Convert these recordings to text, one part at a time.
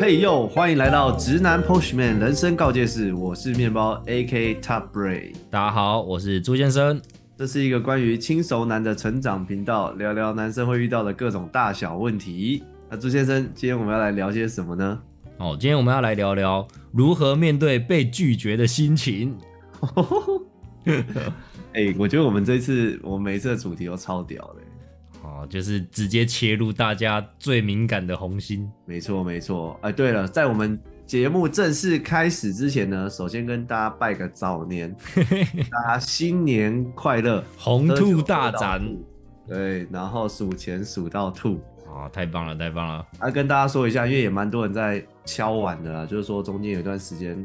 嘿呦，欢迎来到直男 Pushman 人生告诫室，我是面包 AK Top Bray。大家好，我是朱先生。这是一个关于轻熟男的成长频道，聊聊男生会遇到的各种大小问题。那朱先生，今天我们要来聊些什么呢？哦，今天我们要来聊聊如何面对被拒绝的心情。哎，我觉得我们这次，我们每次的主题都超屌的。哦，就是直接切入大家最敏感的红心。没错，没错。哎，对了，在我们节目正式开始之前呢，首先跟大家拜个早年，大家新年快乐，红兔大展。对，然后数钱数到吐。啊，太棒了，太棒了！啊，跟大家说一下，因为也蛮多人在敲碗的啦，就是说中间有一段时间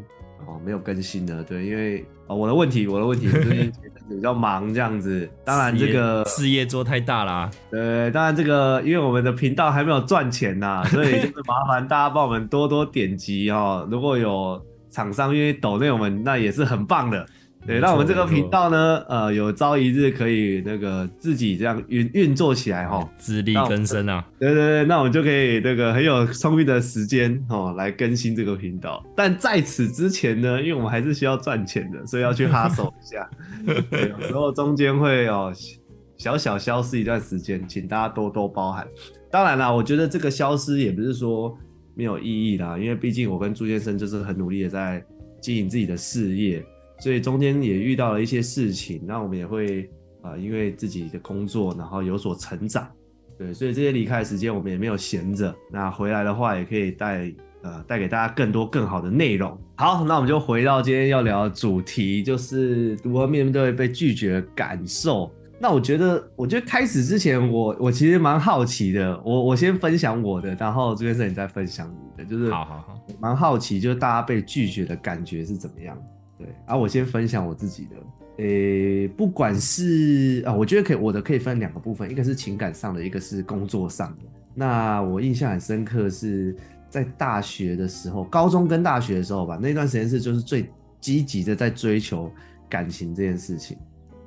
哦没有更新的，对，因为哦我的问题，我的问题，最近比较忙这样子。当然这个事业做太大啦。对，当然这个因为我们的频道还没有赚钱呐，所以就 是麻烦大家帮我们多多点击哦。如果有厂商愿意抖内我们，那也是很棒的。对，那我们这个频道呢，呃，有朝一日可以那个自己这样运运作起来哈，自力更生啊。对对对，那我们就可以那个很有充裕的时间哦，来更新这个频道。但在此之前呢，因为我们还是需要赚钱的，所以要去哈手一下。有时候中间会哦小小消失一段时间，请大家多多包涵。当然啦，我觉得这个消失也不是说没有意义啦，因为毕竟我跟朱先生就是很努力的在经营自己的事业。所以中间也遇到了一些事情，那我们也会啊，因为自己的工作，然后有所成长，对，所以这些离开的时间我们也没有闲着。那回来的话，也可以带呃带给大家更多更好的内容。好，那我们就回到今天要聊的主题，就是如何面对被拒绝的感受。那我觉得，我觉得开始之前，我我其实蛮好奇的。我我先分享我的，然后这边是你再分享你的，就是好好好，蛮好奇，就是大家被拒绝的感觉是怎么样。对，啊，我先分享我自己的，诶，不管是啊，我觉得可以，我的可以分两个部分，一个是情感上的，一个是工作上的。那我印象很深刻是在大学的时候，高中跟大学的时候吧，那段时间是就是最积极的在追求感情这件事情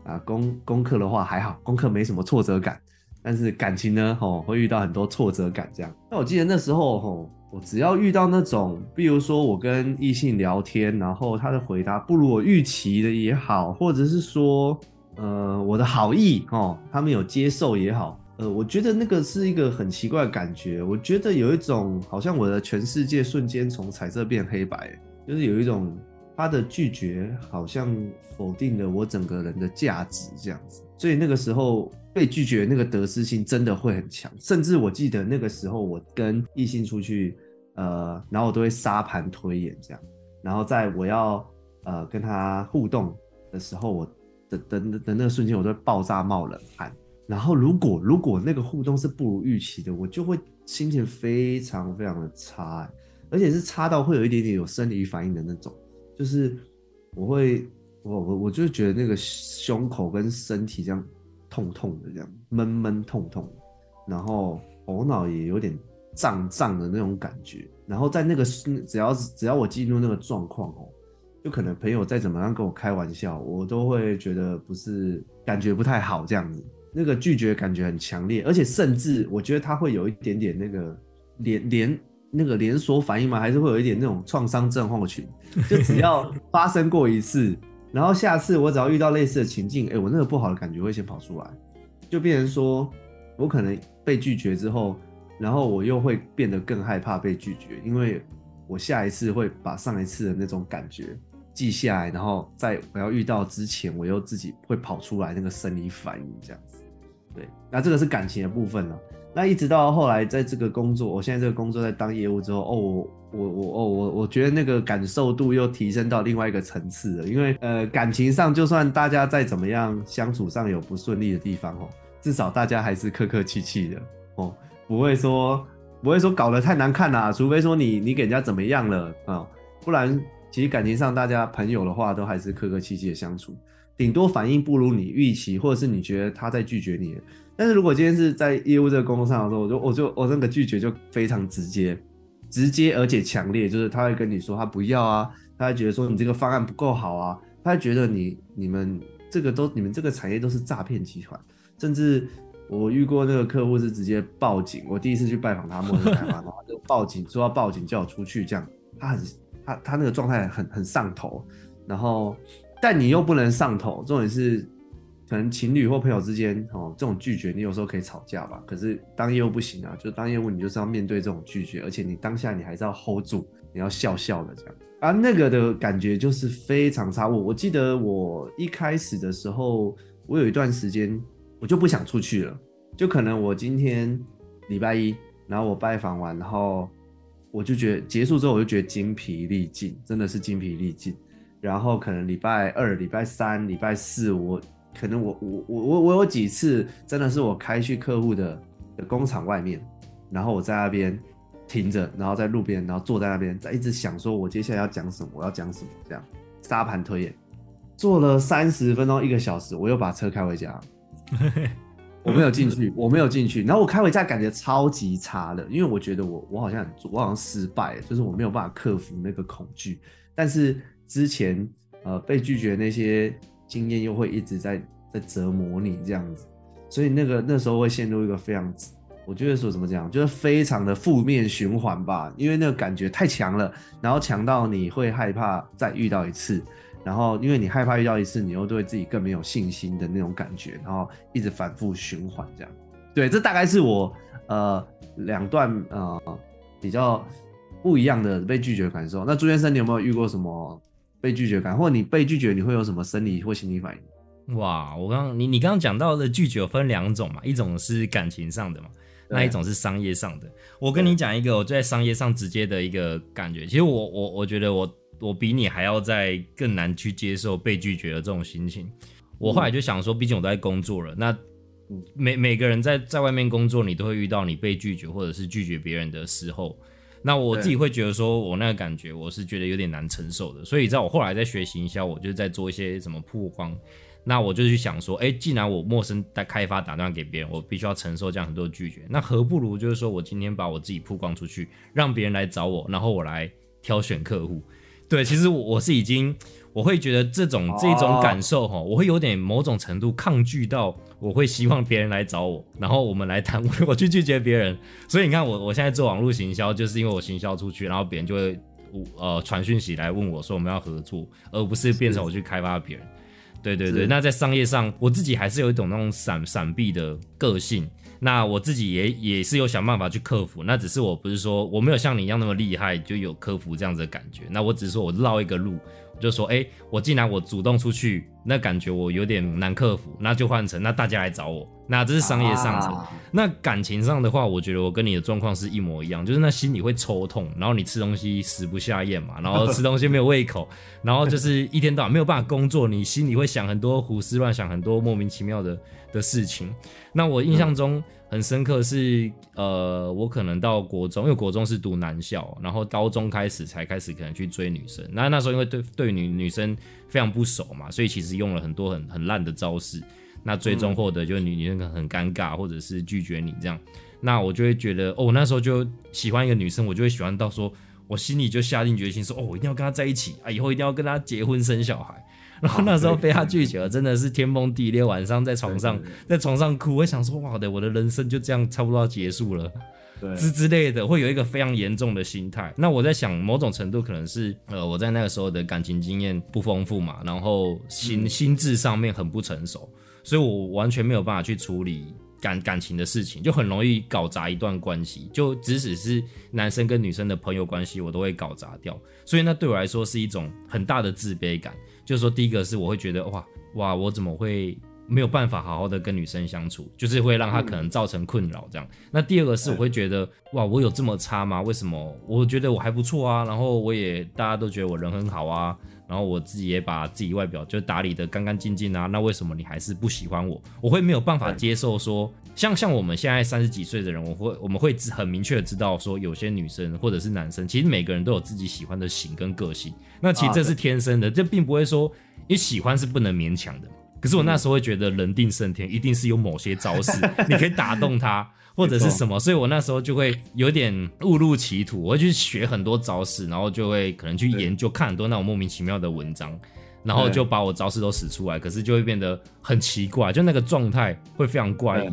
啊。功功课的话还好，功课没什么挫折感，但是感情呢，吼，会遇到很多挫折感这样。那我记得那时候，吼。我只要遇到那种，比如说我跟异性聊天，然后他的回答不如我预期的也好，或者是说，呃，我的好意哦，他们有接受也好，呃，我觉得那个是一个很奇怪的感觉。我觉得有一种好像我的全世界瞬间从彩色变黑白，就是有一种他的拒绝好像否定了我整个人的价值这样子。所以那个时候。被拒绝那个得失心真的会很强，甚至我记得那个时候我跟异性出去，呃，然后我都会沙盘推演这样，然后在我要呃跟他互动的时候，我的的的那个瞬间，我都会爆炸冒冷汗。然后如果如果那个互动是不如预期的，我就会心情非常非常的差，而且是差到会有一点点有生理反应的那种，就是我会我我我就觉得那个胸口跟身体这样。痛痛的这样闷闷痛痛，然后头脑也有点胀胀的那种感觉，然后在那个只要只要我进入那个状况哦，就可能朋友再怎么样跟我开玩笑，我都会觉得不是感觉不太好这样子，那个拒绝感觉很强烈，而且甚至我觉得他会有一点点那个连连那个连锁反应嘛，还是会有一点那种创伤症候群，就只要发生过一次。然后下次我只要遇到类似的情境，哎，我那个不好的感觉会先跑出来，就变成说，我可能被拒绝之后，然后我又会变得更害怕被拒绝，因为我下一次会把上一次的那种感觉记下来，然后在我要遇到之前，我又自己会跑出来那个生理反应这样子。对，那这个是感情的部分了。那一直到后来，在这个工作，我现在这个工作在当业务之后，哦，我我我哦我我觉得那个感受度又提升到另外一个层次了。因为呃，感情上就算大家再怎么样相处上有不顺利的地方哦，至少大家还是客客气气的哦，不会说不会说搞得太难看啦。除非说你你给人家怎么样了啊，不然其实感情上大家朋友的话都还是客客气气的相处，顶多反应不如你预期，或者是你觉得他在拒绝你。但是如果今天是在业务这个工作上的时候，我就我就我那个拒绝就非常直接，直接而且强烈，就是他会跟你说他不要啊，他会觉得说你这个方案不够好啊，他会觉得你你们这个都你们这个产业都是诈骗集团，甚至我遇过那个客户是直接报警，我第一次去拜访他，陌生开发，然后就报警，说要报警叫我出去，这样他很他他那个状态很很上头，然后但你又不能上头，重点是可能情侣或朋友之间哦，这种拒绝你有时候可以吵架吧，可是当业务不行啊，就当业务你就是要面对这种拒绝，而且你当下你还是要 hold 住，你要笑笑的这样。啊，那个的感觉就是非常差。我我记得我一开始的时候，我有一段时间我就不想出去了，就可能我今天礼拜一，然后我拜访完，然后我就觉得结束之后我就觉得精疲力尽，真的是精疲力尽。然后可能礼拜二、礼拜三、礼拜四，我可能我我我我我有几次真的是我开去客户的的工厂外面，然后我在那边。停着，然后在路边，然后坐在那边，在一直想说，我接下来要讲什么，我要讲什么，这样沙盘推演，坐了三十分钟，一个小时，我又把车开回家，我没有进去，我没有进去，然后我开回家感觉超级差的，因为我觉得我我好像我好像失败，就是我没有办法克服那个恐惧，但是之前呃被拒绝那些经验又会一直在在折磨你这样子，所以那个那时候会陷入一个非常。我觉得说怎么讲，就是非常的负面循环吧，因为那个感觉太强了，然后强到你会害怕再遇到一次，然后因为你害怕遇到一次，你又对自己更没有信心的那种感觉，然后一直反复循环这样。对，这大概是我呃两段呃比较不一样的被拒绝感受。那朱先生，你有没有遇过什么被拒绝感，或者你被拒绝你会有什么生理或心理反应？哇，我刚你你刚刚讲到的拒绝分两种嘛，一种是感情上的嘛。那一种是商业上的，我跟你讲一个我在商业上直接的一个感觉，其实我我我觉得我我比你还要在更难去接受被拒绝的这种心情。我后来就想说，毕竟我都在工作了，那每每个人在在外面工作，你都会遇到你被拒绝或者是拒绝别人的时候，那我自己会觉得说我那个感觉我是觉得有点难承受的，所以在我后来在学习营销，我就在做一些什么曝光。那我就去想说，哎，既然我陌生在开发打断给别人，我必须要承受这样很多拒绝，那何不如就是说我今天把我自己曝光出去，让别人来找我，然后我来挑选客户。对，其实我我是已经，我会觉得这种这种感受哈，我会有点某种程度抗拒到，我会希望别人来找我，然后我们来谈，我去拒绝别人。所以你看我我现在做网络行销，就是因为我行销出去，然后别人就会呃传讯息来问我说我们要合作，而不是变成我去开发别人。对对对，那在商业上，我自己还是有一种那种闪闪避的个性，那我自己也也是有想办法去克服，那只是我不是说我没有像你一样那么厉害，就有克服这样子的感觉，那我只是说我绕一个路。就说，哎，我既然我主动出去，那感觉我有点难克服，那就换成那大家来找我，那这是商业上层。那感情上的话，我觉得我跟你的状况是一模一样，就是那心里会抽痛，然后你吃东西食不下咽嘛，然后吃东西没有胃口，然后就是一天到晚没有办法工作，你心里会想很多胡思乱想，很多莫名其妙的的事情。那我印象中。很深刻是，呃，我可能到国中，因为国中是读男校，然后高中开始才开始可能去追女生。那那时候因为对对女女生非常不熟嘛，所以其实用了很多很很烂的招式。那最终获得就是女女生很尴尬，或者是拒绝你这样。那我就会觉得，哦，那时候就喜欢一个女生，我就会喜欢到说，我心里就下定决心说，哦，我一定要跟他在一起啊，以后一定要跟他结婚生小孩。然后那时候被他拒绝了，真的是天崩地裂。晚上在床上，在床上哭，我想说，哇的，我的人生就这样差不多要结束了，之之类的，会有一个非常严重的心态。那我在想，某种程度可能是，呃，我在那个时候的感情经验不丰富嘛，然后心心智上面很不成熟，所以我完全没有办法去处理感感情的事情，就很容易搞砸一段关系。就即使是男生跟女生的朋友关系，我都会搞砸掉。所以那对我来说是一种很大的自卑感。就是说，第一个是我会觉得哇哇，我怎么会没有办法好好的跟女生相处，就是会让她可能造成困扰这样。那第二个是我会觉得哇，我有这么差吗？为什么？我觉得我还不错啊，然后我也大家都觉得我人很好啊，然后我自己也把自己外表就打理的干干净净啊，那为什么你还是不喜欢我？我会没有办法接受说，像像我们现在三十几岁的人，我会我们会很明确的知道说，有些女生或者是男生，其实每个人都有自己喜欢的型跟个性。那其实这是天生的，这并不会说，你喜欢是不能勉强的。可是我那时候会觉得人定胜天，一定是有某些招式 你可以打动他，或者是什么，所以我那时候就会有点误入歧途，我会去学很多招式，然后就会可能去研究看很多那种莫名其妙的文章，然后就把我招式都使出来，可是就会变得很奇怪，就那个状态会非常怪异。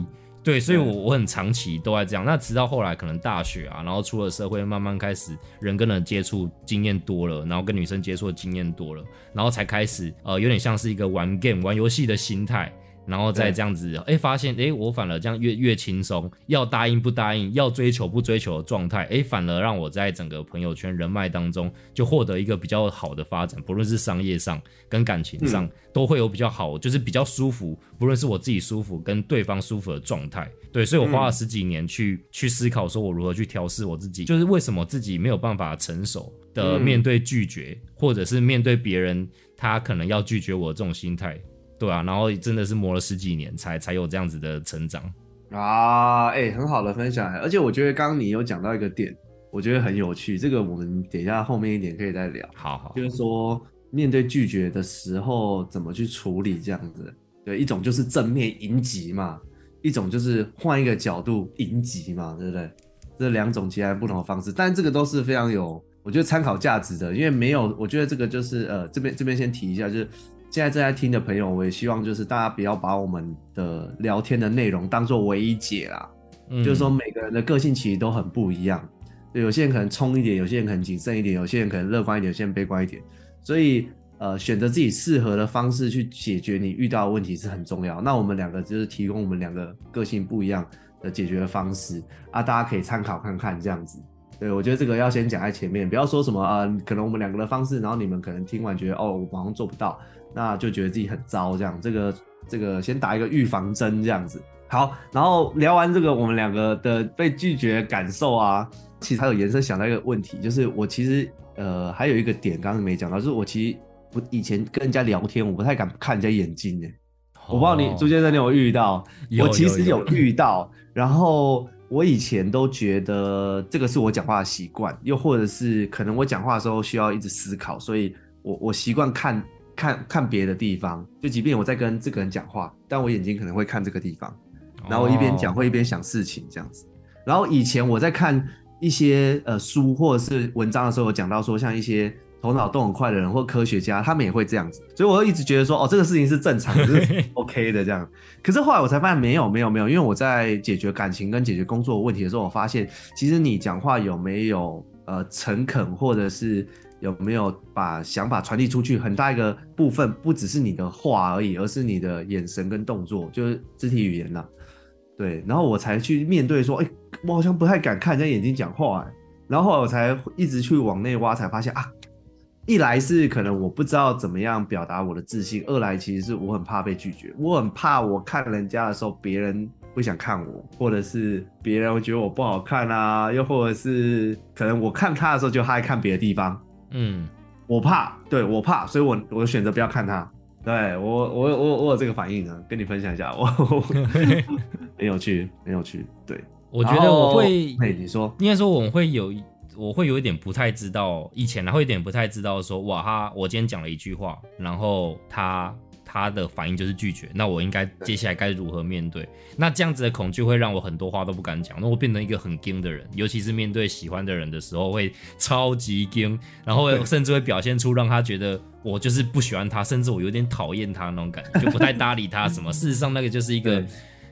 对，所以我我很长期都在这样。那直到后来可能大学啊，然后出了社会，慢慢开始人跟人接触经验多了，然后跟女生接触的经验多了，然后才开始呃，有点像是一个玩 game 玩游戏的心态。然后再对这样子，哎，发现哎，我反而这样越越轻松，要答应不答应，要追求不追求的状态，哎，反而让我在整个朋友圈人脉当中就获得一个比较好的发展，不论是商业上跟感情上、都会有比较好，就是比较舒服，不论是我自己舒服跟对方舒服的状态。对，所以我花了十几年去、去思考，说我如何去调试我自己，就是为什么自己没有办法成熟的嗯面对拒绝，或者是面对别人他可能要拒绝我这种心态。对啊，然后真的是磨了十几年才才有这样子的成长。啊，哎、很好的分享，而且我觉得刚刚你有讲到一个点，我觉得很有趣，这个我们等一下后面一点可以再聊，好好，就是说面对拒绝的时候怎么去处理这样子。对，一种就是正面迎击嘛，一种就是换一个角度迎击嘛，对不对？这两种截然不同的方式，但这个都是非常有我觉得参考价值的，因为没有，我觉得这个就是呃这边这边先提一下，就是现在正在听的朋友，我也希望就是大家不要把我们的聊天的内容当做唯一解啦，嗯就是说每个人的个性其实都很不一样，对，有些人可能冲一点，有些人可能谨慎一点，有些人可能乐观一点，有些人悲观一点，所以呃选择自己适合的方式去解决你遇到的问题是很重要。那我们两个就是提供我们两个个性不一样的解决方式啊，大家可以参考看看这样子。对，我觉得这个要先讲在前面，不要说什么啊、呃可能我们两个的方式，然后你们可能听完觉得哦，我好像做不到，那就觉得自己很糟这样。这个这个先打一个预防针这样子。好，然后聊完这个我们两个的被拒绝感受啊，其实还有延伸想到一个问题，就是我其实呃还有一个点刚刚没讲到，就是我其实不以前跟人家聊天，我不太敢看人家眼睛诶。我不知道你朱先生你有遇到，我其实有有遇到，然后我以前都觉得这个是我讲话的习惯，又或者是可能我讲话的时候需要一直思考，所以我我习惯看看看别的地方，就即便我在跟这个人讲话，但我眼睛可能会看这个地方，然后我一边讲哦会一边想事情这样子。然后以前我在看一些呃书或者是文章的时候，有讲到说像一些头脑动很快的人或科学家，他们也会这样子，所以我一直觉得说哦这个事情是正常的，就是 OK 的这样。可是后来我才发现没有没有没有，因为我在解决感情跟解决工作问题的时候，我发现其实你讲话有没有呃诚恳，或者是有没有把想法传递出去，很大一个部分不只是你的话而已，而是你的眼神跟动作，就是肢体语言呐、对，然后我才去面对说，哎、我好像不太敢看人家眼睛讲话、哎，然后后来我才一直去往内挖，才发现啊，一来是可能我不知道怎么样表达我的自信，二来其实是我很怕被拒绝，我很怕我看人家的时候别人不想看我，或者是别人会觉得我不好看啊，又或者是可能我看他的时候就他在看别的地方，嗯，我怕，对我怕，所以我我选择不要看他。对我我我我有这个反应呢，跟你分享一下，我 很有趣，很有趣。对，我觉得我会然后，嘿，你说，应该说我会有一，我会有一点不太知道，以前呢会有点不太知道说，哇，哈我今天讲了一句话，然后他他的反应就是拒绝，那我应该接下来该如何面对？那这样子的恐惧会让我很多话都不敢讲，那我变成一个很惊的人，尤其是面对喜欢的人的时候会超级惊，然后对甚至会表现出让他觉得我就是不喜欢他，甚至我有点讨厌他那种感觉，就不太搭理他什么。事实上，那个就是一个。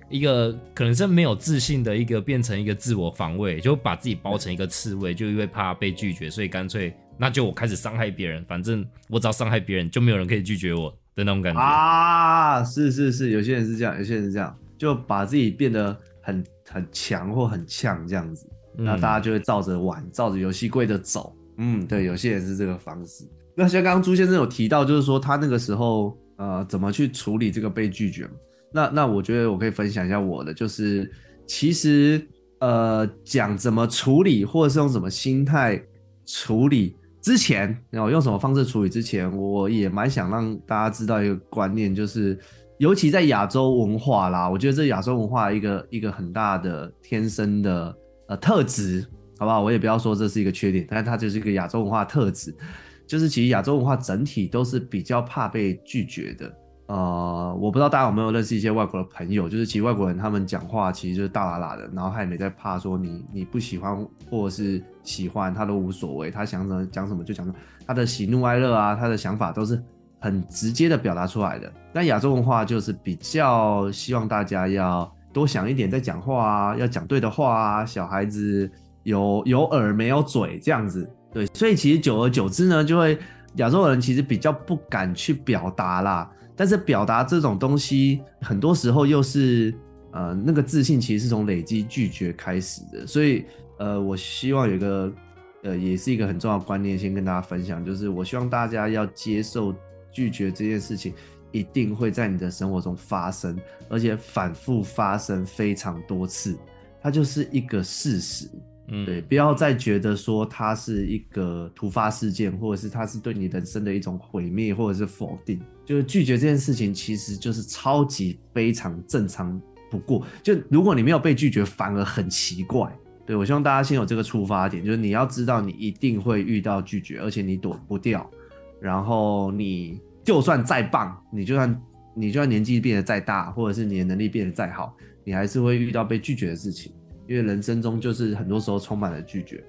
一个可能是没有自信的一个，变成一个自我防卫，就把自己包成一个刺猬，就因为怕被拒绝，所以干脆那就我开始伤害别人，反正我只要伤害别人，就没有人可以拒绝我的那种感觉。啊，是是是，有些人是这样，有些人是这样，就把自己变得很很强或很呛这样子，嗯那大家就会照着玩，照着游戏规则走。嗯，对，有些人是这个方式。那像刚刚朱先生有提到，就是说他那个时候呃怎么去处理这个被拒绝嘛？那那我觉得我可以分享一下我的，就是其实呃讲怎么处理，或者是用什么心态处理之前，然后用什么方式处理之前，我也蛮想让大家知道一个观念，就是尤其在亚洲文化啦，我觉得这亚洲文化一个一个很大的天生的呃特质，好不好？我也不要说这是一个缺点，但是它就是一个亚洲文化特质，就是其实亚洲文化整体都是比较怕被拒绝的。呃，我不知道大家有没有认识一些外国的朋友，就是其实外国人他们讲话其实就是大喇喇的，然后他也没在怕说你你不喜欢或者是喜欢他都无所谓，他想怎么讲什么就讲什么，他的喜怒哀乐啊，他的想法都是很直接的表达出来的。那亚洲文化就是比较希望大家要多想一点再讲话啊，要讲对的话啊。小孩子有有耳没有嘴这样子，对，所以其实久而久之呢，就会亚洲人其实比较不敢去表达啦。但是表达这种东西，很多时候又是呃那个自信其实是从累积拒绝开始的。所以呃，我希望有一个呃也是一个很重要的观念，先跟大家分享，就是我希望大家要接受拒绝这件事情。一定会在你的生活中发生，而且反复发生非常多次，它就是一个事实。嗯，对，不要再觉得说它是一个突发事件，或者是它是对你人生的一种毁灭，或者是否定。就是拒绝这件事情，其实就是超级非常正常不过。就如果你没有被拒绝，反而很奇怪。对我希望大家先有这个出发点，就是你要知道你一定会遇到拒绝，而且你躲不掉，然后你。就算再棒，你就算你就算年纪变得再大，或者是你的能力变得再好，你还是会遇到被拒绝的事情。因为人生中就是很多时候充满了拒绝，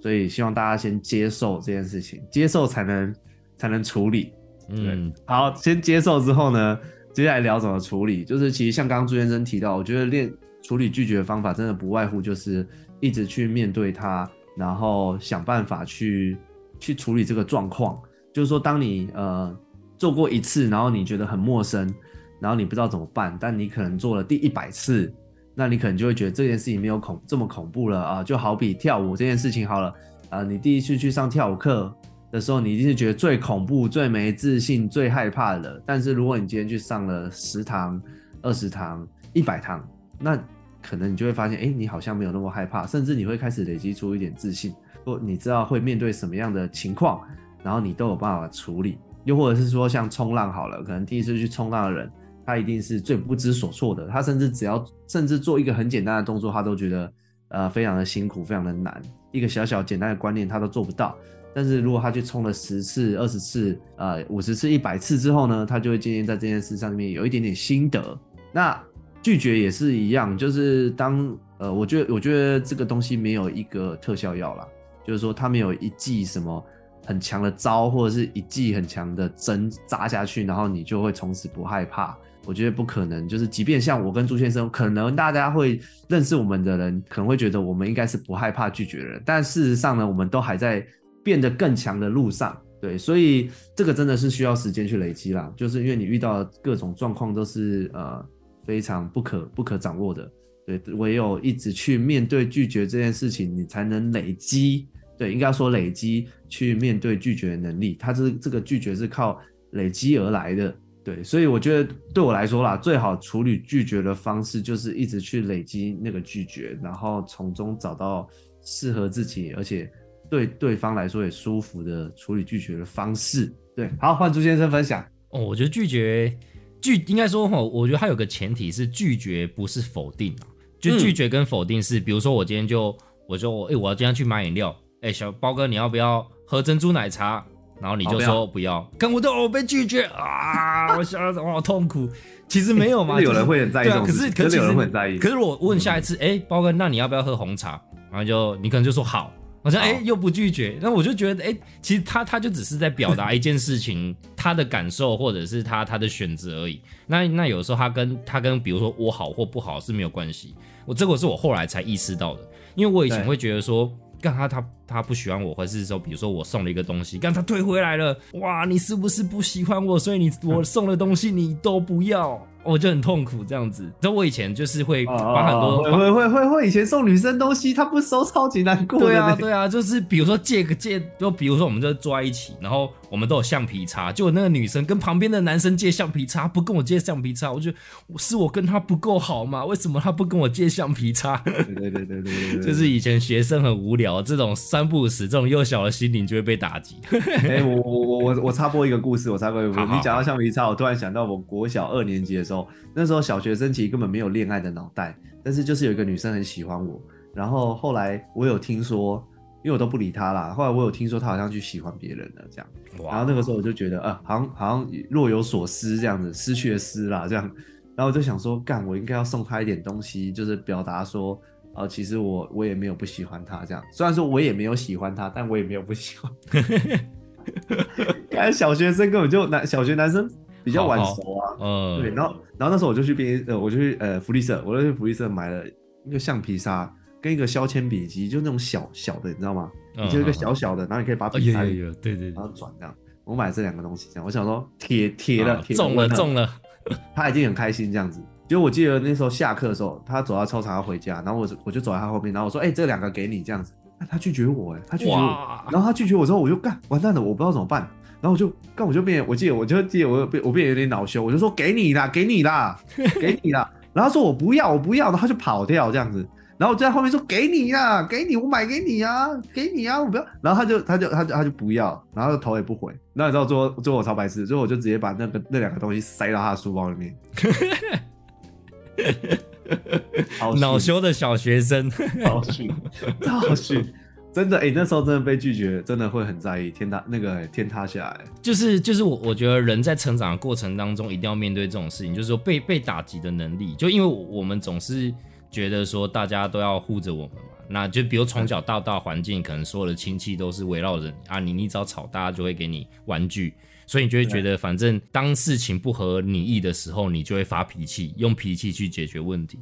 所以希望大家先接受这件事情，接受才能才能处理。嗯，好，先接受之后呢，接下来聊怎么处理。就是其实像刚刚朱先生提到，我觉得练处理拒绝的方法，真的不外乎就是一直去面对它，然后想办法去去处理这个状况。就是说，当你呃。做过一次，然后你觉得很陌生，然后你不知道怎么办，但你可能做了第一百次，那你可能就会觉得这件事情没有恐这么恐怖了啊！就好比跳舞这件事情好了，啊，你第一次去上跳舞课的时候，你一定是觉得最恐怖、最没自信、最害怕的。但是如果你今天去上了十堂、二十堂、一百堂，那可能你就会发现，哎，你好像没有那么害怕，甚至你会开始累积出一点自信，或你知道会面对什么样的情况，然后你都有办法处理。又或者是说像冲浪好了，可能第一次去冲浪的人，他一定是最不知所措的。他甚至只要甚至做一个很简单的动作，他都觉得呃非常的辛苦，非常的难。一个小小简单的观念他都做不到。但是如果他去冲了十次、二十次、呃五十次、一百次之后呢，他就会渐渐在这件事上面有一点点心得。那拒绝也是一样，就是当呃我觉得我觉得这个东西没有一个特效药啦，就是说他没有一剂什么。很强的招，或者是一剂很强的针扎下去，然后你就会从此不害怕。我觉得不可能，就是即便像我跟朱先生，可能大家会认识我们的人，可能会觉得我们应该是不害怕拒绝的人，但事实上呢，我们都还在变得更强的路上。对，所以这个真的是需要时间去累积啦。就是因为你遇到各种状况都是呃非常不可不可掌握的，对，唯有一直去面对拒绝这件事情，你才能累积。对，应该说累积去面对拒绝的能力，它是这个拒绝是靠累积而来的。对，所以我觉得对我来说啦，最好处理拒绝的方式就是一直去累积那个拒绝，然后从中找到适合自己而且对对方来说也舒服的处理拒绝的方式。对，好，换朱先生分享。哦，我觉得拒绝拒应该说哈，我觉得它有个前提是拒绝不是否定啊，就拒绝跟否定是，比如说我今天就我就哎我要今天去买饮料。哎，小包哥，你要不要喝珍珠奶茶？然后你就说不要，看我都被拒绝啊！我想我好痛苦。其实没有嘛，有人会很在意。对啊，可是可是有人会很在意。可是我问下一次，哎，包哥，那你要不要喝红茶？然后就你可能就说好。好像哎又不拒绝，那我就觉得哎，其实他他就只是在表达 一件事情，他的感受或者是他他的选择而已。那那有时候他跟他跟比如说我好或不好是没有关系。我这个是我后来才意识到的，因为我以前会觉得说。干他他他不喜欢我，或者是说，比如说我送了一个东西，干他退回来了，哇，你是不是不喜欢我？所以你我送的东西你都不要。我就很痛苦这样子，就我以前就是会把很多会会会会以前送女生东西，她不收超级难过。对啊对啊，就是比如说借个借，就比如说我们就坐在一起，然后我们都有橡皮擦，就那个女生跟旁边的男生借橡皮擦，不跟我借橡皮擦，我觉得是我跟他不够好嘛？为什么他不跟我借橡皮擦？对对对对对，就是以前学生很无聊，这种三不五时，这种幼小的心灵就会被打击。哎，我我我我我插播一个故事，我插播一个故事，你讲到橡皮擦，我突然想到我国小二年级的时候。那时候小学生其实根本没有恋爱的脑袋，但是就是有一个女生很喜欢我，然后后来我有听说，因为我都不理他啦，后来我有听说他好像去喜欢别人了这样，然后那个时候我就觉得，呃，好像好像若有所思这样子，失去了失啦这样，然后我就想说，干，我应该要送他一点东西，就是表达说，呃，其实我我也没有不喜欢他这样，虽然说我也没有喜欢他，但我也没有不喜欢，看小学生根本就男小学男生。比较晚熟啊，呃，对，然后然后那时候我就去便呃，我就去呃福利社，我就去福利社买了一个橡皮擦跟一个削铅笔机，就那种小小的，你知道吗？你就一个小小的，然后你可以把哦，笔塞里对对对然，后转这样。我买这两个东西，这样我想说铁铁了，中了中了，他已经很开心这样子。就我记得那时候下课的时候，他走到操场要回家，然后我我就走在他后面，然后我说：“哎、这两个给你这样子。”那他拒绝我，哎，他拒绝我，然后他拒绝我之后，我就干完蛋了，我不知道怎么办。然后我就干，我就变，我记得我就记得我变我变有点恼羞，我就说给你啦，给你啦，给你啦。然后他说我不要，我不要，然后他就跑掉这样子。然后我就在后面说给你啦，给你，我买给你啊，给你啊，我不要。然后他就他就他就他就不要，然后头也不回。然后你知道最后最后我超白痴，最后我就直接把那个那两个东西塞到他的书包里面。好逊恼羞的小学生，超逊，超逊，真的哎、那时候真的被拒绝，真的会很在意，天塌那个、欸天塌下来。就是就是我我觉得人在成长的过程当中，一定要面对这种事情，就是说被被打击的能力。就因为我们总是觉得说大家都要护着我们嘛，那就比如从小到大环境，可能所有的亲戚都是围绕着你啊，你你只要吵，大家就会给你玩具。所以你就会觉得，反正当事情不合你意的时候，你就会发脾气，用脾气去解决问题。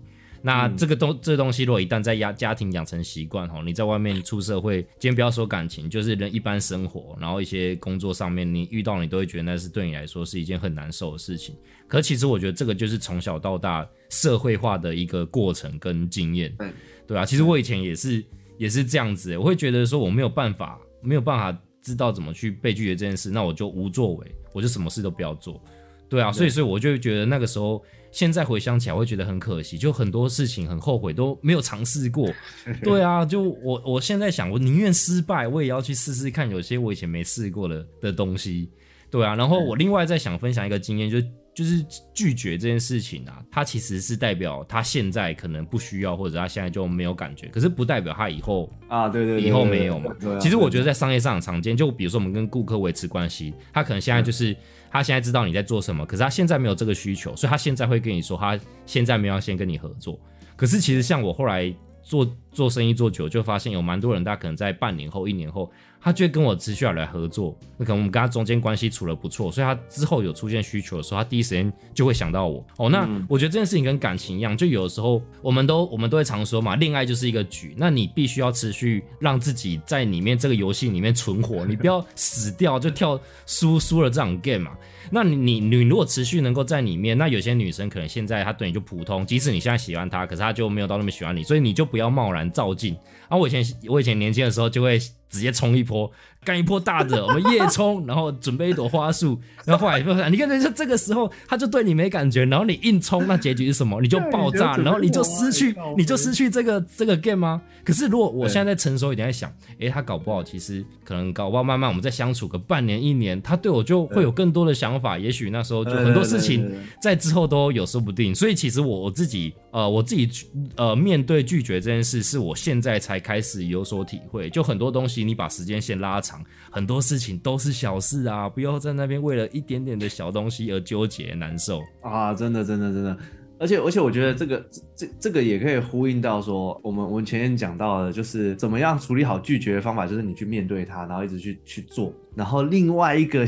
那这个东这东西，如果一旦在家家庭养成习惯吼，你在外面出社会，今天不要说感情，就是人一般生活，然后一些工作上面，你遇到你都会觉得那是对你来说是一件很难受的事情。可其实我觉得这个就是从小到大社会化的一个过程跟经验，对对啊。其实我以前也是也是这样子欸，我会觉得说我没有办法没有办法知道怎么去被拒绝这件事，那我就无作为，我就什么事都不要做。对啊，所以所以我就觉得那个时候，现在回想起来会觉得很可惜，就很多事情很后悔都没有尝试过。对啊，就我我现在想，我宁愿失败，我也要去试试看有些我以前没试过的的东西。对啊，然后我另外再想分享一个经验，就就是拒绝这件事情啊，他其实是代表他现在可能不需要，或者他现在就没有感觉，可是不代表他以后啊，对对对以后没有嘛。其实我觉得在商业上很常见，就比如说我们跟顾客维持关系，他可能现在就是他现在知道你在做什么，可是他现在没有这个需求，所以他现在会跟你说他现在没有要先跟你合作。可是其实像我后来做做生意做久，就发现有蛮多人，他可能在半年后、一年后，他就会跟我持续要来合作。那可能我们跟他中间关系处的不错，所以他之后有出现需求的时候，他第一时间就会想到我。哦，那我觉得这件事情跟感情一样，就有的时候我们都我们都会常说嘛，恋爱就是一个局，那你必须要持续让自己在里面这个游戏里面存活，你不要死掉就跳输输了这场 game 嘛。那你你你如果持续能够在里面，那有些女生可能现在她对你就普通，即使你现在喜欢她，可是她就没有到那么喜欢你，所以你就不要贸然照进。啊，我以前我以前年轻的时候就会直接冲一波，干一波大的，我们夜冲，然后准备一朵花束，然后后来就你看，就这个时候他就对你没感觉，然后你硬冲，那结局是什么？你就爆炸，然后你就失去，你就失去这个这个 game 吗？可是如果我现在在成熟一点，在想，诶，他搞不好其实可能搞不好慢慢我们再相处个半年一年，他对我就会有更多的想法，也许那时候就很多事情在之后都有说不定。所以其实我我自己呃我自己呃面对拒绝这件事，是我现在才开始有所体会。就很多东西你把时间线拉长，很多事情都是小事啊，不要在那边为了一点点的小东西而纠结难受啊！真的真的真的，而且而且我觉得这个这这个也可以呼应到说，我们我们前面讲到的，就是怎么样处理好拒绝的方法，就是你去面对它，然后一直去去做。然后另外一个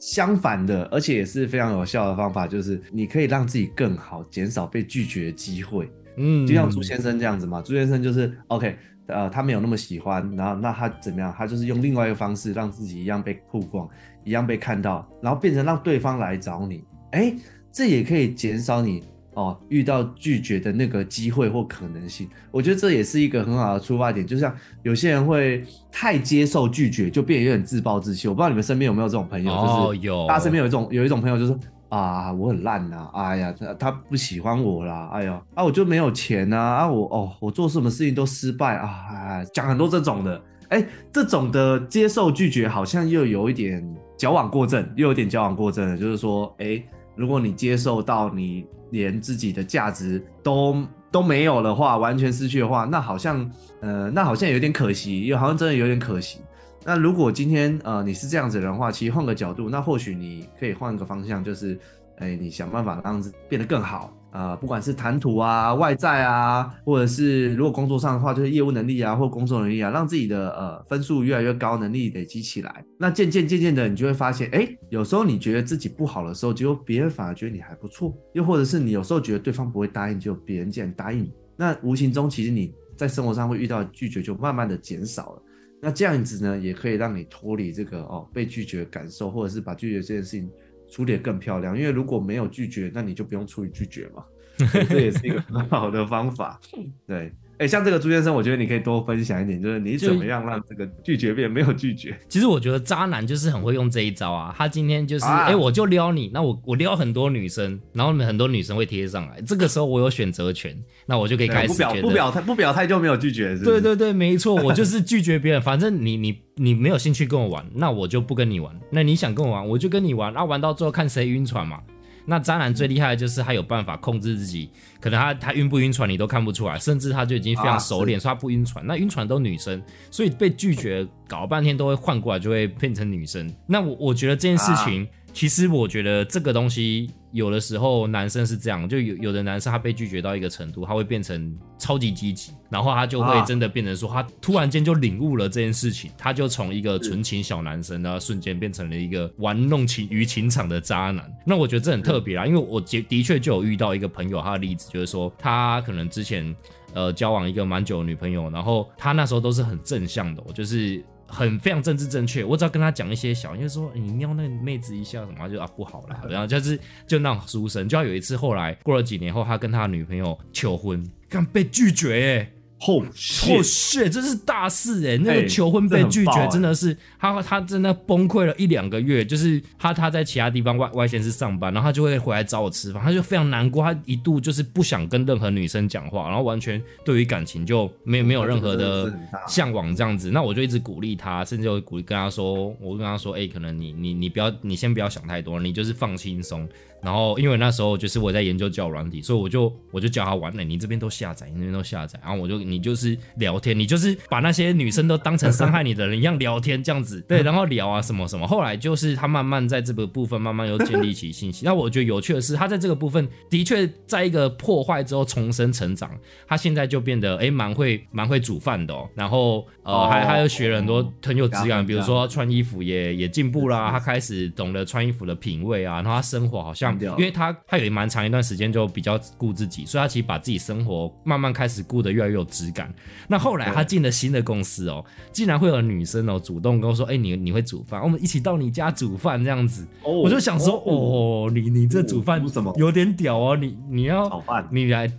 相反的，而且也是非常有效的方法，就是你可以让自己更好，减少被拒绝的机会。嗯，就像朱先生这样子嘛，朱先生就是 OK，呃，他没有那么喜欢，然后那他怎么样？他就是用另外一个方式让自己一样被曝光，一样被看到，然后变成让对方来找你，哎，这也可以减少你哦遇到拒绝的那个机会或可能性。我觉得这也是一个很好的出发点。就像有些人会太接受拒绝，就变得有点自暴自弃。我不知道你们身边有没有这种朋友，哦、就是有大家身边有一种有一种朋友就是。啊，我很烂呐、啊！哎呀，他他不喜欢我啦！哎呀，啊，我就没有钱呐！啊，我哦，我做什么事情都失败啊！哎，講很多这种的，哎，这种的接受拒绝，好像又有一点矫枉过正，又有点矫枉过正的，就是说，哎，如果你接受到你连自己的价值都都没有的话，完全失去的话，那好像，呃，那好像有点可惜，又好像真的有点可惜。那如果今天呃你是这样子的人的話，其实换个角度，那或许你可以换个方向，就是，哎，你想办法让自己變得更好，呃，不管是谈吐啊、外在啊，或者是如果工作上的话，就是业务能力啊，或工作能力啊，让自己的呃分数越来越高，能力累积起来。那渐渐渐渐的，你就会发现，哎，有时候你觉得自己不好的时候，结果别人反而觉得你还不错。又或者是你有时候觉得对方不会答应，就别人竟然答应你。那无形中，其实你在生活上会遇到拒绝，就慢慢的减少了。那这样子呢，也可以让你脱离这个哦被拒绝的感受，或者是把拒绝这件事情。处理得更漂亮，因为如果没有拒绝，那你就不用处理拒绝嘛，这也是一个很好的方法。对，哎，像这个朱先生，我觉得你可以多分享一点，就是你怎么样让这个拒绝变没有拒绝。其实我觉得渣男就是很会用这一招啊，他今天就是，哎，我就撩你，那我我撩很多女生，然后很多女生会贴上来，这个时候我有选择权，那我就可以开始不表不表态不表态就没有拒绝是，对对对，没错，我就是拒绝别人，反正你你。你没有兴趣跟我玩，那我就不跟你玩。那你想跟我玩，我就跟你玩。然后玩到最后看谁晕船嘛。那渣男最厉害的就是他有办法控制自己，可能他他晕不晕船你都看不出来，甚至他就已经非常熟练，说他不晕船。那晕船都女生，所以被拒绝搞半天都会换过来，就会变成女生。那我我觉得这件事情。其实我觉得这个东西有的时候男生是这样，就有有的男生他被拒绝到一个程度，他会变成超级积极，然后他就会真的变成说他突然间就领悟了这件事情，他就从一个纯情小男生，然后瞬间变成了一个玩弄情于情场的渣男。那我觉得这很特别啊，因为我的的确就有遇到一个朋友，他的例子就是说他可能之前呃交往一个蛮久的女朋友，然后他那时候都是很正向的，就是。很非常政治正确，我只要跟他讲一些小，就是说你瞄那个妹子一下什么，就啊不好了，然后就是就那种书生，就要有一次后来过了几年后，他跟他女朋友求婚，刚被拒绝哎。后后血，这是大事哎！那个求婚被拒绝，真的是他他真的崩溃了一两个月。就是他他在其他地方外外县市上班，然后他就会回来找我吃饭，他就非常难过，他一度就是不想跟任何女生讲话，然后完全对于感情就没有没有任何的向往这样子。那我就一直鼓励他，甚至会鼓励跟他说，我跟他说，哎，可能你你你不要，你先不要想太多，你就是放轻松。然后，因为那时候就是我在研究教软体，所以我就我就教他玩了。你这边都下载，你那边都下载，然后我就你就是聊天，你就是把那些女生都当成伤害你的人一样聊天这样子，对，然后聊啊什么什么。后来就是他慢慢在这个部分慢慢又建立起信心。那我觉得有趣的是，他在这个部分的确在一个破坏之后重生成长，他现在就变得哎蛮会蛮会煮饭的哦。然后呃还还有学了很多很有质感，比如说穿衣服也也进步啦，他开始懂得穿衣服的品味啊，然后他生活好像。因为他他有蛮长一段时间就比较顾自己，所以他其实把自己生活慢慢开始顾得越来越有质感。那后来他进了新的公司哦，竟然会有女生哦主动跟我说：“哎，你你会煮饭，我们一起到你家煮饭这样子。”我就想说：“哦，你你这煮饭什么有点屌哦，你你要炒饭，你来。”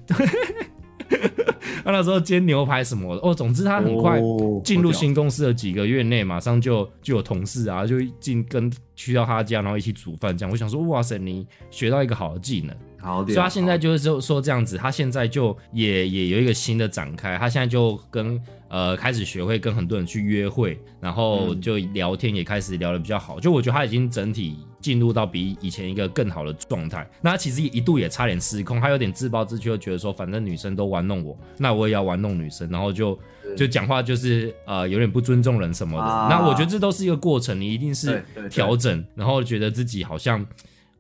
他那时候煎牛排什么的哦，总之他很快进入新公司的几个月内，马上就就有同事啊，就进跟去到他家，然后一起煮饭这样。我想说，哇塞，你学到一个好的技能，好，所以他现在就是说说这样子，他现在就也也有一个新的展开，他现在就跟。呃，开始学会跟很多人去约会，然后就聊天也开始聊得比较好。就我觉得他已经整体进入到比以前一个更好的状态。那他其实一度也差点失控，他有点自暴自弃，就觉得说反正女生都玩弄我，那我也要玩弄女生，然后就就讲话就是呃有点不尊重人什么的。那我觉得这都是一个过程，你一定是调整，然后觉得自己好像。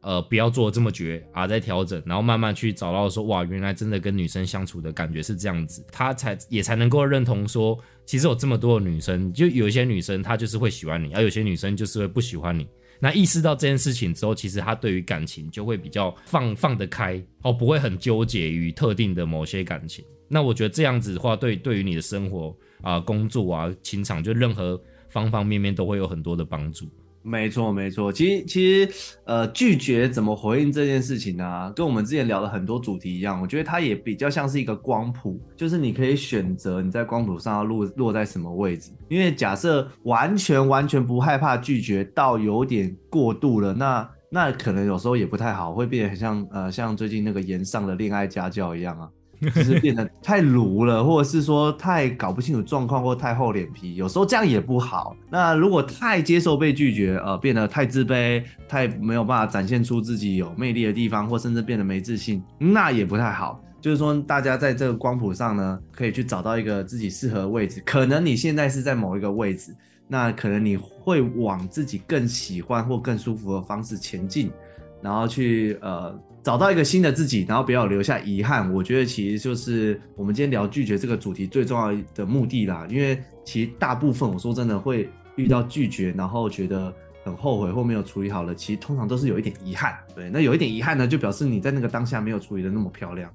呃，不要做这么绝啊，在调整，然后慢慢去找到说，哇，原来真的跟女生相处的感觉是这样子，他才也才能够认同说，其实有这么多的女生，就有一些女生她就是会喜欢你，而有些女生就是会不喜欢你。那意识到这件事情之后，其实他对于感情就会比较放放得开，哦，不会很纠结于特定的某些感情。那我觉得这样子的话，对对于你的生活啊、工作啊、情场，就任何方方面面都会有很多的帮助。没错，没错。其实，其实，呃，拒绝怎么回应这件事情呢？跟我们之前聊的很多主题一样，我觉得它也比较像是一个光谱，就是你可以选择你在光谱上要落落在什么位置。因为假设完全完全不害怕拒绝到有点过度了，那那可能有时候也不太好，会变得很像呃，像最近那个岩上的恋爱家教一样啊。就是变得太鲁了，或者是说太搞不清楚状况，或太厚脸皮，有时候这样也不好。那如果太接受被拒绝，呃，变得太自卑，太没有办法展现出自己有魅力的地方，或甚至变得没自信，那也不太好。就是说，大家在这个光谱上呢，可以去找到一个自己适合的位置。可能你现在是在某一个位置，那可能你会往自己更喜欢或更舒服的方式前进，然后去呃。找到一个新的自己，然后不要留下遗憾。我觉得其实就是我们今天聊拒绝这个主题最重要的目的啦。因为其实大部分我说真的会遇到拒绝，然后觉得很后悔或没有处理好了，其实通常都是有一点遗憾。对，那有一点遗憾呢，就表示你在那个当下没有处理的那么漂亮。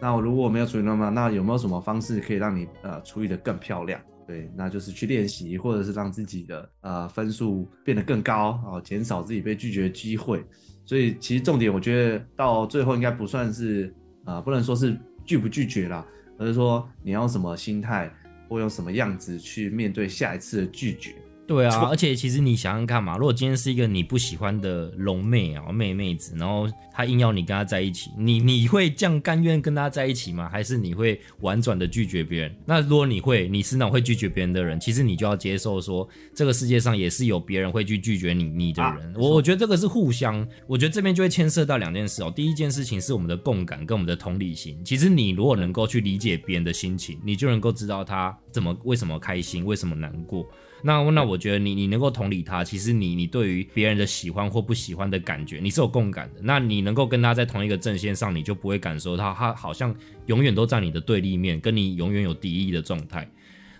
那如果没有处理那么，那有没有什么方式可以让你呃处理的更漂亮？对，那就是去练习，或者是让自己的呃分数变得更高啊，减少自己被拒绝的机会。所以其实重点，我觉得到最后应该不算是啊，不能说是拒不拒绝啦，而是说你要什么心态或用什么样子去面对下一次的拒绝。对啊，而且其实你想想看嘛，如果今天是一个你不喜欢的龙妹啊妹妹子，然后她硬要你跟她在一起，你你会这样甘愿跟她在一起吗？还是你会婉转的拒绝别人？那如果你会，你是那种会拒绝别人的人，其实你就要接受说，这个世界上也是有别人会去拒绝你你的人。我我觉得这个是互相，我觉得这边就会牵涉到两件事哦。第一件事情是我们的共感跟我们的同理心。其实你如果能够去理解别人的心情，你就能够知道他怎么为什么开心，为什么难过。那那我我觉得你你能够同理他，其实你你对于别人的喜欢或不喜欢的感觉，你是有共感的。那你能够跟他在同一个阵线上，你就不会感受到他好像永远都在你的对立面，跟你永远有敌意的状态。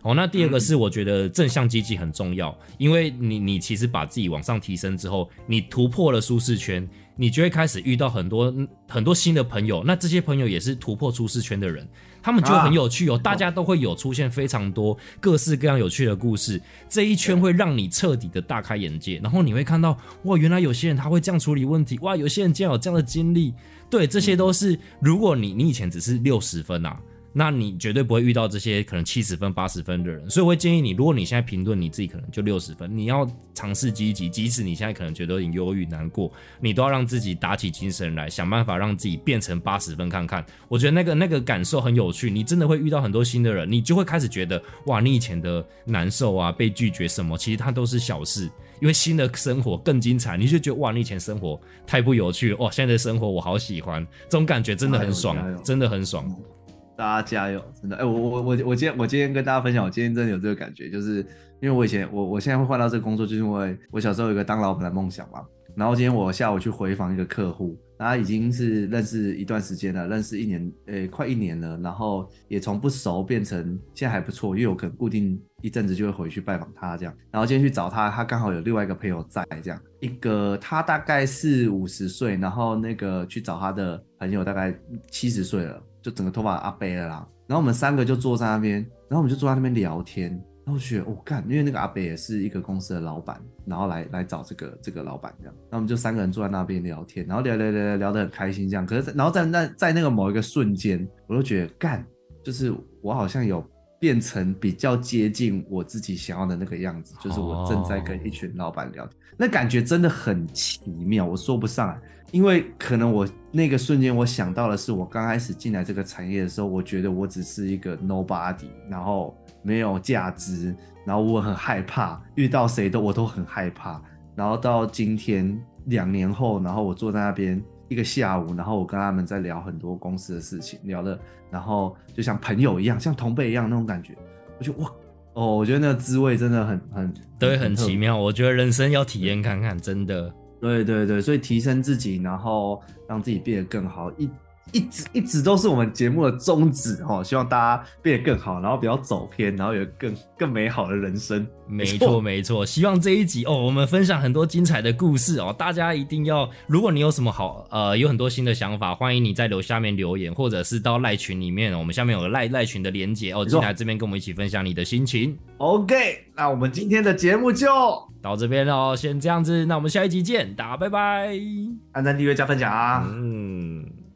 哦，那第二个是我觉得正向积极很重要，因为你你其实把自己往上提升之后，你突破了舒适圈。你就会开始遇到很多很多新的朋友，那这些朋友也是突破舒适圈的人，他们就很有趣哦，大家都会有出现非常多各式各样有趣的故事，这一圈会让你彻底的大开眼界，然后你会看到哇，原来有些人他会这样处理问题，哇，有些人竟然有这样的经历，对，这些都是如果你你以前只是六十分啊。那你绝对不会遇到这些可能七十分、八十分的人，所以我会建议你，如果你现在评论你自己可能就六十分，你要尝试积极，即使你现在可能觉得有点忧郁、难过，你都要让自己打起精神来，想办法让自己变成八十分看看。我觉得那个那个感受很有趣，你真的会遇到很多新的人，你就会开始觉得哇，你以前的难受啊、被拒绝什么，其实它都是小事，因为新的生活更精彩，你就觉得哇，你以前生活太不有趣了，哇，现在的生活我好喜欢，这种感觉真的很爽，真的很爽。大家加油，真的！哎，我我我我今天我今天跟大家分享，我今天真的有这个感觉，就是因为我以前我我现在会换到这个工作，就是因为我小时候有个当老板的梦想嘛。然后今天我下午去回访一个客户，他已经是认识一段时间了，认识一年，呃，快一年了。然后也从不熟变成现在还不错，因为我可能固定一阵子就会回去拜访他这样。然后今天去找他，他刚好有另外一个朋友在，这样一个他大概是五十岁，然后那个去找他的朋友大概七十岁了。就整个头发阿北了啦，然后我们三个就坐在那边，然后我们就坐在那边聊天，然后觉得我干，因为那个阿北也是一个公司的老板，然后来来找这个这个老板这样，那我们就三个人坐在那边聊天，然后聊聊聊聊聊得很开心这样，可是然后在那在那个某一个瞬间，我就觉得干，就是我好像有变成比较接近我自己想要的那个样子，就是我正在跟一群老板聊天，那感觉真的很奇妙，我说不上来。因为可能我那个瞬间，我想到的是，我刚开始进来这个产业的时候，我觉得我只是一个 nobody，然后没有价值，然后我很害怕遇到谁都我都很害怕。然后到今天两年后，然后我坐在那边一个下午，然后我跟他们在聊很多公司的事情，聊的，然后就像朋友一样，像同辈一样那种感觉。我觉得哇，哦，我觉得那个滋味真的很很对，很奇妙。我觉得人生要体验看看，真的。对对对，所以提升自己，然后让自己变得更好，一一直一直都是我们节目的宗旨哈，希望大家变得更好，然后不要走偏，然后有更更美好的人生。没错没错，希望这一集哦，我们分享很多精彩的故事哦，大家一定要，如果你有什么好呃，有很多新的想法，欢迎你在留下面留言，或者是到赖群里面，我们下面有个赖赖群的连接哦，进来这边跟我们一起分享你的心情。OK，那我们今天的节目就。到这边喽，先这样子，那我们下一集见，大家拜拜，按赞、订阅、加分享啊！嗯。